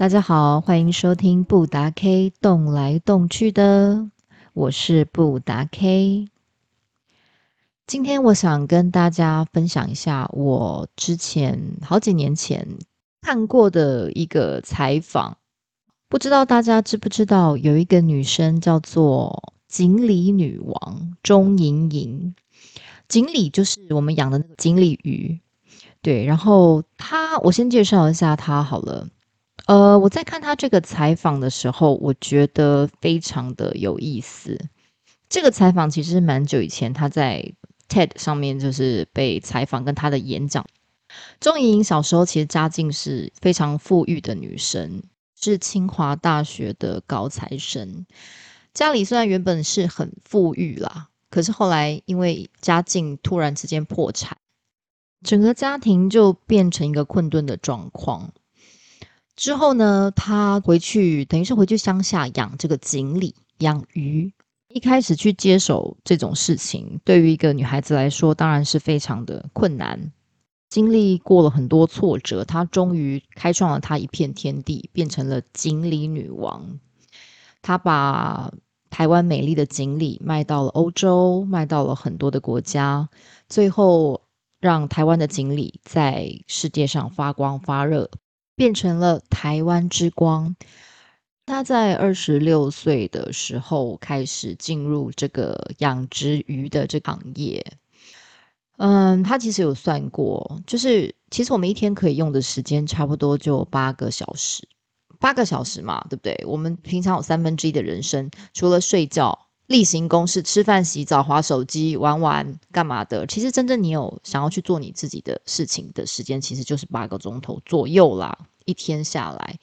大家好，欢迎收听布达 K 动来动去的，我是布达 K。今天我想跟大家分享一下我之前好几年前看过的一个采访，不知道大家知不知道，有一个女生叫做锦鲤女王钟莹莹。锦鲤就是我们养的那个锦鲤鱼，对。然后她，我先介绍一下她好了。呃，我在看他这个采访的时候，我觉得非常的有意思。这个采访其实蛮久以前，他在 TED 上面就是被采访，跟他的演讲。钟莹莹小时候其实家境是非常富裕的女生，是清华大学的高材生。家里虽然原本是很富裕啦。可是后来，因为家境突然之间破产，整个家庭就变成一个困顿的状况。之后呢，他回去，等于是回去乡下养这个锦鲤、养鱼。一开始去接手这种事情，对于一个女孩子来说，当然是非常的困难。经历过了很多挫折，她终于开创了她一片天地，变成了锦鲤女王。她把。台湾美丽的锦鲤卖到了欧洲，卖到了很多的国家，最后让台湾的锦鲤在世界上发光发热，变成了台湾之光。他在二十六岁的时候开始进入这个养殖鱼的这个行业。嗯，他其实有算过，就是其实我们一天可以用的时间差不多就八个小时。八个小时嘛，对不对？我们平常有三分之一的人生，除了睡觉、例行公事、吃饭、洗澡、划手机、玩玩干嘛的，其实真正你有想要去做你自己的事情的时间，其实就是八个钟头左右啦。一天下来，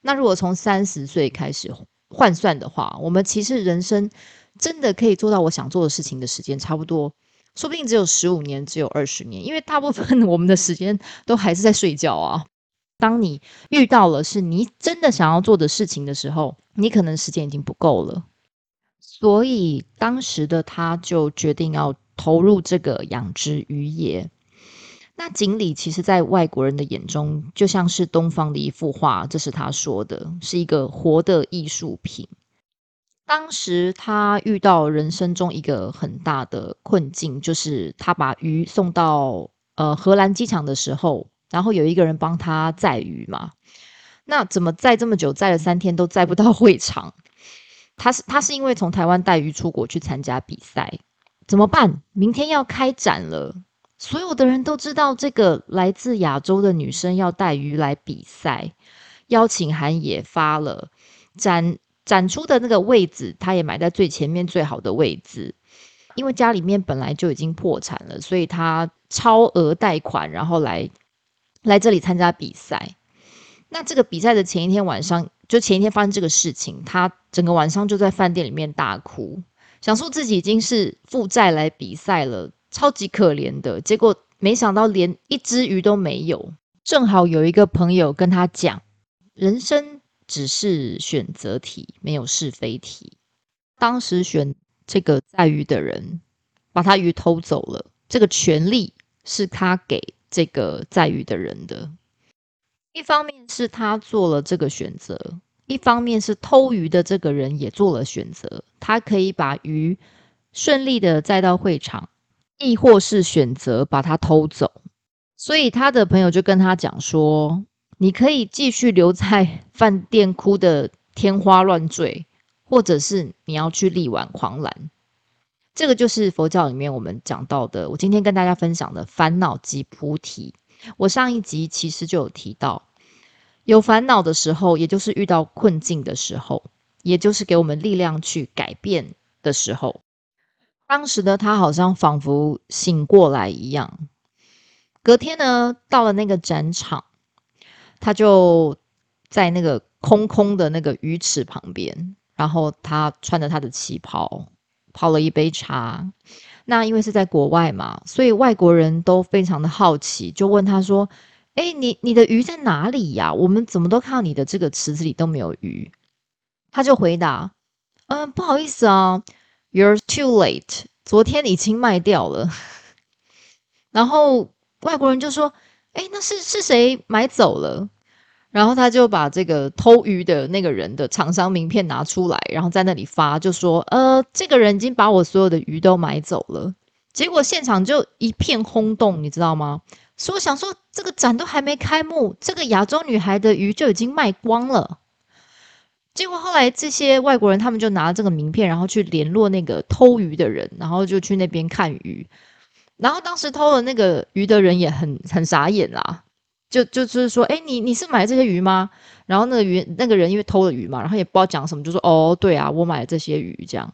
那如果从三十岁开始换算的话，我们其实人生真的可以做到我想做的事情的时间，差不多，说不定只有十五年，只有二十年，因为大部分我们的时间都还是在睡觉啊。当你遇到了是你真的想要做的事情的时候，你可能时间已经不够了。所以当时的他就决定要投入这个养殖渔业。那锦鲤其实，在外国人的眼中，就像是东方的一幅画，这是他说的，是一个活的艺术品。当时他遇到人生中一个很大的困境，就是他把鱼送到呃荷兰机场的时候。然后有一个人帮他载鱼嘛，那怎么载这么久，载了三天都载不到会场？他是他是因为从台湾带鱼出国去参加比赛，怎么办？明天要开展了，所有的人都知道这个来自亚洲的女生要带鱼来比赛，邀请函也发了，展展出的那个位置，他也买在最前面最好的位置，因为家里面本来就已经破产了，所以他超额贷款，然后来。来这里参加比赛，那这个比赛的前一天晚上，就前一天发生这个事情，他整个晚上就在饭店里面大哭，想说自己已经是负债来比赛了，超级可怜的。结果没想到连一只鱼都没有。正好有一个朋友跟他讲，人生只是选择题，没有是非题。当时选这个载鱼的人把他鱼偷走了，这个权利是他给。这个在鱼的人的，一方面是他做了这个选择，一方面是偷鱼的这个人也做了选择。他可以把鱼顺利的载到会场，亦或是选择把它偷走。所以他的朋友就跟他讲说：“你可以继续留在 饭店哭的天花乱坠，或者是你要去力挽狂澜。”这个就是佛教里面我们讲到的，我今天跟大家分享的烦恼即菩提。我上一集其实就有提到，有烦恼的时候，也就是遇到困境的时候，也就是给我们力量去改变的时候。当时的他好像仿佛醒过来一样。隔天呢，到了那个展场，他就在那个空空的那个鱼池旁边，然后他穿着他的旗袍。泡了一杯茶，那因为是在国外嘛，所以外国人都非常的好奇，就问他说：“哎，你你的鱼在哪里呀？我们怎么都看到你的这个池子里都没有鱼？”他就回答：“嗯，不好意思啊，You're too late，昨天已经卖掉了。”然后外国人就说：“哎，那是是谁买走了？”然后他就把这个偷鱼的那个人的厂商名片拿出来，然后在那里发，就说：“呃，这个人已经把我所有的鱼都买走了。”结果现场就一片轰动，你知道吗？所以我想说，这个展都还没开幕，这个亚洲女孩的鱼就已经卖光了。结果后来这些外国人他们就拿了这个名片，然后去联络那个偷鱼的人，然后就去那边看鱼。然后当时偷了那个鱼的人也很很傻眼啦。就就是说，哎，你你是买这些鱼吗？然后那个鱼那个人因为偷了鱼嘛，然后也不知道讲什么，就说哦，对啊，我买了这些鱼这样。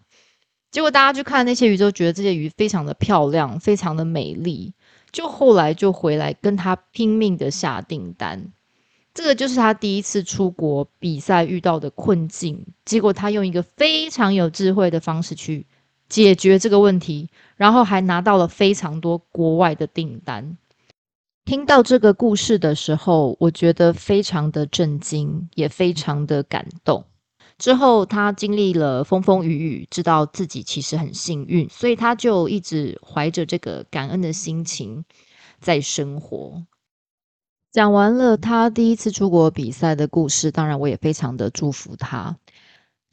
结果大家去看那些鱼，都觉得这些鱼非常的漂亮，非常的美丽。就后来就回来跟他拼命的下订单。这个就是他第一次出国比赛遇到的困境。结果他用一个非常有智慧的方式去解决这个问题，然后还拿到了非常多国外的订单。听到这个故事的时候，我觉得非常的震惊，也非常的感动。之后他经历了风风雨雨，知道自己其实很幸运，所以他就一直怀着这个感恩的心情在生活。讲完了他第一次出国比赛的故事，当然我也非常的祝福他。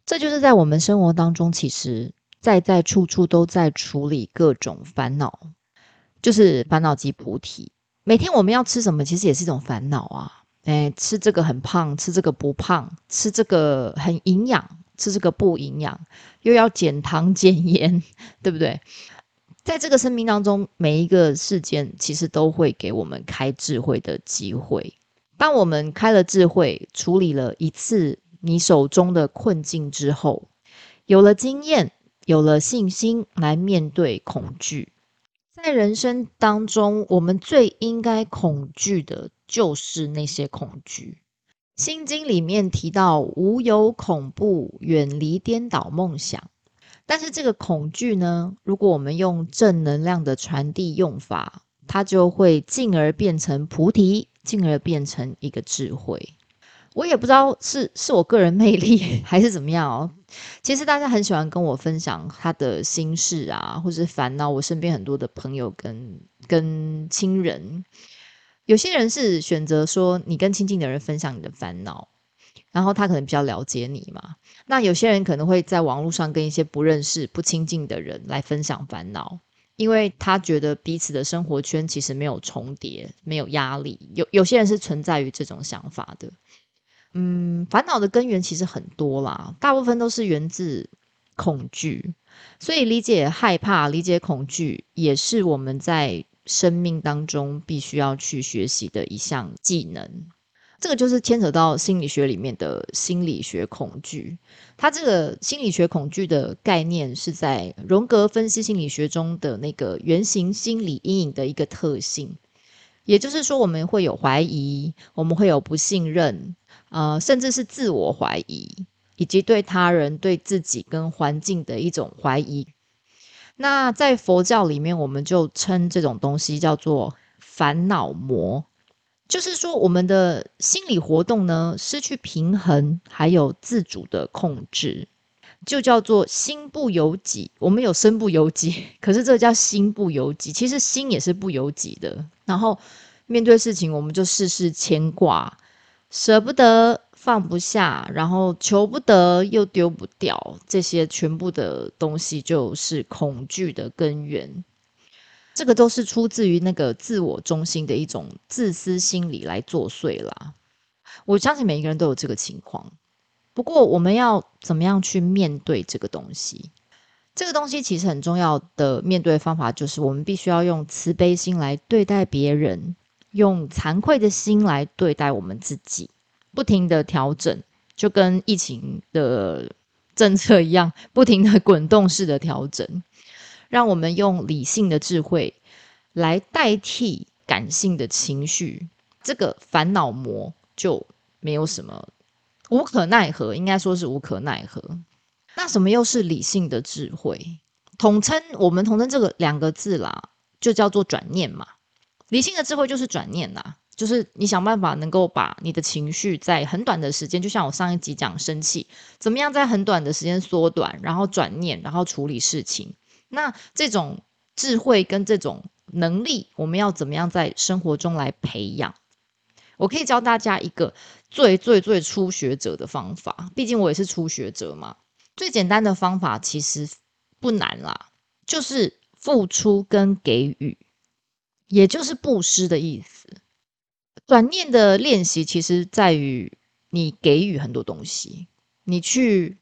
这就是在我们生活当中，其实在在处处都在处理各种烦恼，就是烦恼及菩提。每天我们要吃什么，其实也是一种烦恼啊！哎，吃这个很胖，吃这个不胖，吃这个很营养，吃这个不营养，又要减糖减盐，对不对？在这个生命当中，每一个事件其实都会给我们开智慧的机会。当我们开了智慧，处理了一次你手中的困境之后，有了经验，有了信心来面对恐惧。在人生当中，我们最应该恐惧的就是那些恐惧。心经里面提到“无有恐怖，远离颠倒梦想”。但是这个恐惧呢，如果我们用正能量的传递用法，它就会进而变成菩提，进而变成一个智慧。我也不知道是是我个人魅力 还是怎么样哦。其实大家很喜欢跟我分享他的心事啊，或是烦恼。我身边很多的朋友跟跟亲人，有些人是选择说你跟亲近的人分享你的烦恼，然后他可能比较了解你嘛。那有些人可能会在网络上跟一些不认识、不亲近的人来分享烦恼，因为他觉得彼此的生活圈其实没有重叠，没有压力。有有些人是存在于这种想法的。嗯，烦恼的根源其实很多啦，大部分都是源自恐惧，所以理解害怕、理解恐惧，也是我们在生命当中必须要去学习的一项技能。这个就是牵扯到心理学里面的心理学恐惧。它这个心理学恐惧的概念是在荣格分析心理学中的那个原型心理阴影的一个特性，也就是说，我们会有怀疑，我们会有不信任。呃，甚至是自我怀疑，以及对他人、对自己跟环境的一种怀疑。那在佛教里面，我们就称这种东西叫做烦恼魔，就是说我们的心理活动呢失去平衡，还有自主的控制，就叫做心不由己。我们有身不由己，可是这叫心不由己。其实心也是不由己的。然后面对事情，我们就事事牵挂。舍不得，放不下，然后求不得，又丢不掉，这些全部的东西就是恐惧的根源。这个都是出自于那个自我中心的一种自私心理来作祟啦。我相信每一个人都有这个情况，不过我们要怎么样去面对这个东西？这个东西其实很重要的面对方法就是，我们必须要用慈悲心来对待别人。用惭愧的心来对待我们自己，不停的调整，就跟疫情的政策一样，不停的滚动式的调整，让我们用理性的智慧来代替感性的情绪，这个烦恼魔就没有什么无可奈何，应该说是无可奈何。那什么又是理性的智慧？统称我们统称这个两个字啦，就叫做转念嘛。理性的智慧就是转念呐，就是你想办法能够把你的情绪在很短的时间，就像我上一集讲生气，怎么样在很短的时间缩短，然后转念，然后处理事情。那这种智慧跟这种能力，我们要怎么样在生活中来培养？我可以教大家一个最最最初学者的方法。毕竟我也是初学者嘛。最简单的方法其实不难啦，就是付出跟给予，也就是布施的意思。转念的练习其实在于你给予很多东西，你去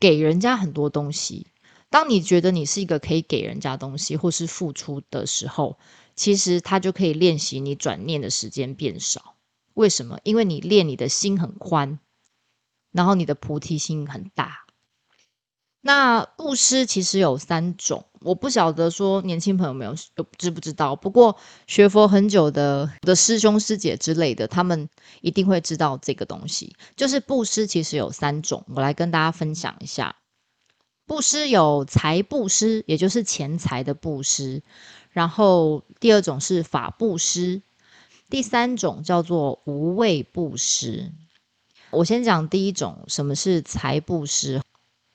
给人家很多东西。当你觉得你是一个可以给人家东西或是付出的时候，其实他就可以练习你转念的时间变少。为什么？因为你练你的心很宽，然后你的菩提心很大。那布施其实有三种，我不晓得说年轻朋友没有知不知道。不过学佛很久的的师兄师姐之类的，他们一定会知道这个东西。就是布施其实有三种，我来跟大家分享一下。布施有财布施，也就是钱财的布施；然后第二种是法布施，第三种叫做无畏布施。我先讲第一种，什么是财布施？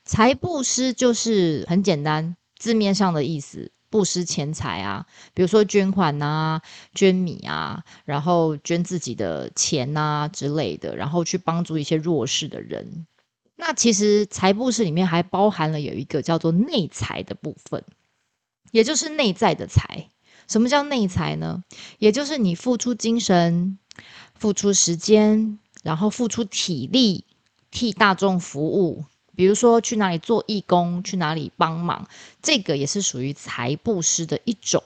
财布施就是很简单，字面上的意思，布施钱财啊，比如说捐款啊、捐米啊，然后捐自己的钱啊之类的，然后去帮助一些弱势的人。那其实财布施里面还包含了有一个叫做内财的部分，也就是内在的财。什么叫内财呢？也就是你付出精神、付出时间，然后付出体力，替大众服务。比如说去哪里做义工，去哪里帮忙，这个也是属于财布施的一种，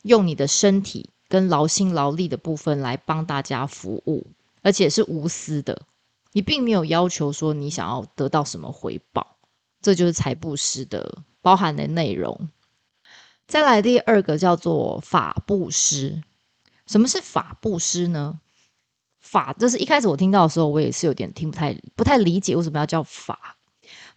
用你的身体跟劳心劳力的部分来帮大家服务，而且是无私的，你并没有要求说你想要得到什么回报，这就是财布施的包含的内容。再来第二个叫做法布施，什么是法布施呢？法就是一开始我听到的时候，我也是有点听不太不太理解为什么要叫法。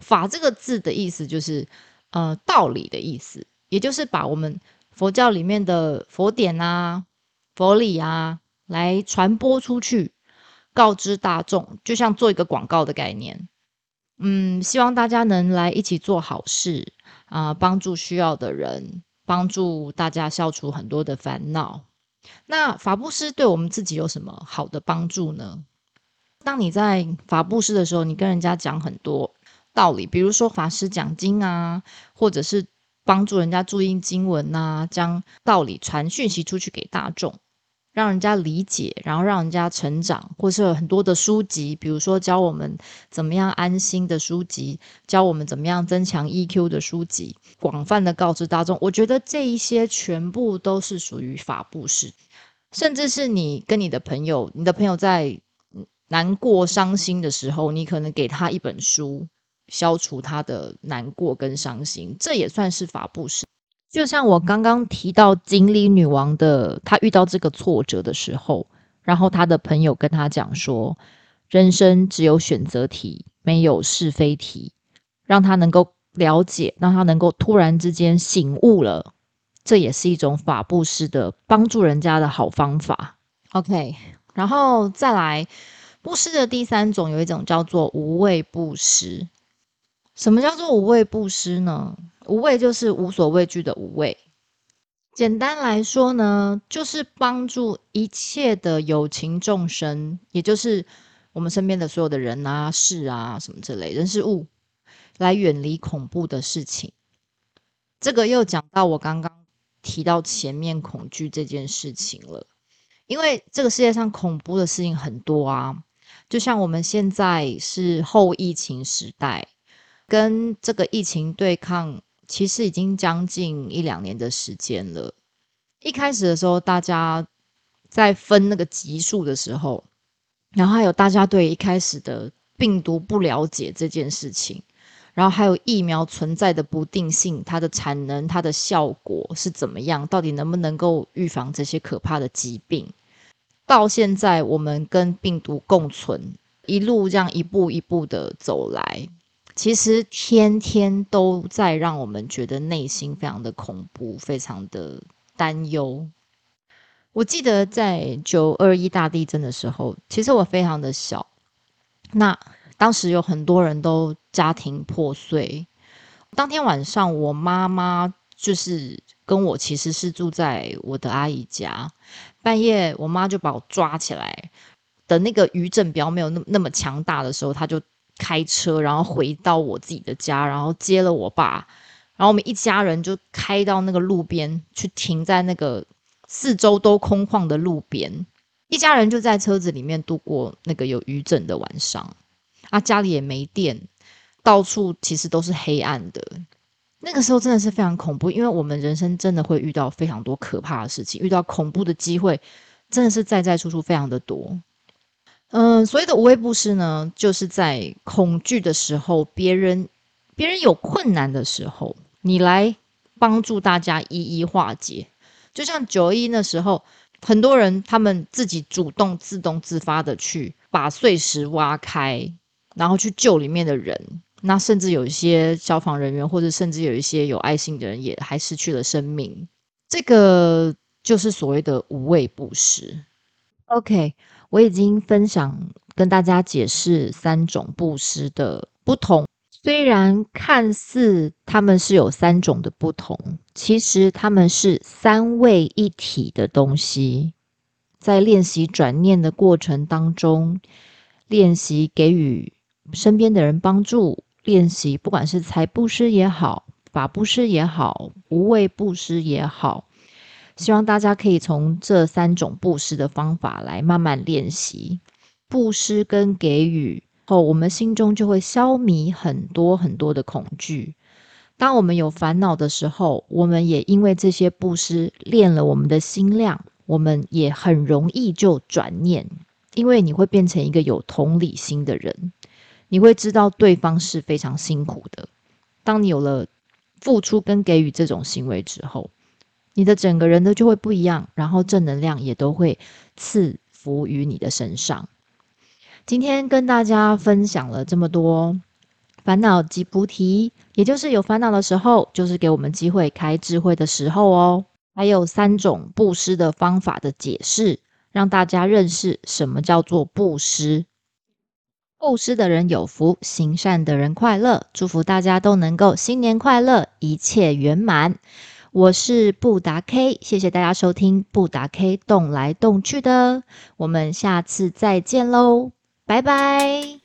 法这个字的意思就是，呃，道理的意思，也就是把我们佛教里面的佛典啊、佛理啊，来传播出去，告知大众，就像做一个广告的概念。嗯，希望大家能来一起做好事啊，帮助需要的人，帮助大家消除很多的烦恼。那法布施对我们自己有什么好的帮助呢？当你在法布施的时候，你跟人家讲很多。道理，比如说法师讲经啊，或者是帮助人家注音经文呐，将道理传讯息出去给大众，让人家理解，然后让人家成长，或是有很多的书籍，比如说教我们怎么样安心的书籍，教我们怎么样增强 EQ 的书籍，广泛的告知大众。我觉得这一些全部都是属于法布施，甚至是你跟你的朋友，你的朋友在难过伤心的时候，你可能给他一本书。消除他的难过跟伤心，这也算是法布施。就像我刚刚提到锦鲤女王的，她遇到这个挫折的时候，然后她的朋友跟她讲说：“人生只有选择题，没有是非题。”让她能够了解，让她能够突然之间醒悟了，这也是一种法布施的帮助人家的好方法。OK，然后再来布施的第三种，有一种叫做无畏布施。什么叫做无畏布施呢？无畏就是无所畏惧的无畏。简单来说呢，就是帮助一切的有情众生，也就是我们身边的所有的人啊、事啊什么之类人事物，来远离恐怖的事情。这个又讲到我刚刚提到前面恐惧这件事情了，因为这个世界上恐怖的事情很多啊，就像我们现在是后疫情时代。跟这个疫情对抗，其实已经将近一两年的时间了。一开始的时候，大家在分那个级数的时候，然后还有大家对一开始的病毒不了解这件事情，然后还有疫苗存在的不定性，它的产能、它的效果是怎么样，到底能不能够预防这些可怕的疾病？到现在，我们跟病毒共存，一路这样一步一步的走来。其实天天都在让我们觉得内心非常的恐怖，非常的担忧。我记得在九二一大地震的时候，其实我非常的小，那当时有很多人都家庭破碎。当天晚上，我妈妈就是跟我其实是住在我的阿姨家，半夜我妈就把我抓起来。的那个余震比较没有那么那么强大的时候，他就开车，然后回到我自己的家，然后接了我爸，然后我们一家人就开到那个路边去停在那个四周都空旷的路边，一家人就在车子里面度过那个有余震的晚上。啊，家里也没电，到处其实都是黑暗的。那个时候真的是非常恐怖，因为我们人生真的会遇到非常多可怕的事情，遇到恐怖的机会真的是在在处处非常的多。嗯，所谓的无畏不施呢，就是在恐惧的时候，别人别人有困难的时候，你来帮助大家一一化解。就像九一那时候，很多人他们自己主动自动自发的去把碎石挖开，然后去救里面的人。那甚至有一些消防人员，或者甚至有一些有爱心的人，也还失去了生命。这个就是所谓的无畏不施。OK，我已经分享跟大家解释三种布施的不同。虽然看似他们是有三种的不同，其实他们是三位一体的东西。在练习转念的过程当中，练习给予身边的人帮助。练习，不管是财布施也好，法布施也好，无畏布施也好，希望大家可以从这三种布施的方法来慢慢练习布施跟给予后，我们心中就会消弭很多很多的恐惧。当我们有烦恼的时候，我们也因为这些布施练了我们的心量，我们也很容易就转念，因为你会变成一个有同理心的人。你会知道对方是非常辛苦的。当你有了付出跟给予这种行为之后，你的整个人呢就会不一样，然后正能量也都会赐福于你的身上。今天跟大家分享了这么多烦恼及菩提，也就是有烦恼的时候，就是给我们机会开智慧的时候哦。还有三种布施的方法的解释，让大家认识什么叫做布施。布施的人有福，行善的人快乐。祝福大家都能够新年快乐，一切圆满。我是布达 K，谢谢大家收听布达 K 动来动去的，我们下次再见喽，拜拜。